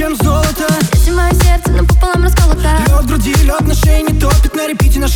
чем золото. Если мое сердце напополам расколото. Лед в груди, лед на шее не топит На репите наш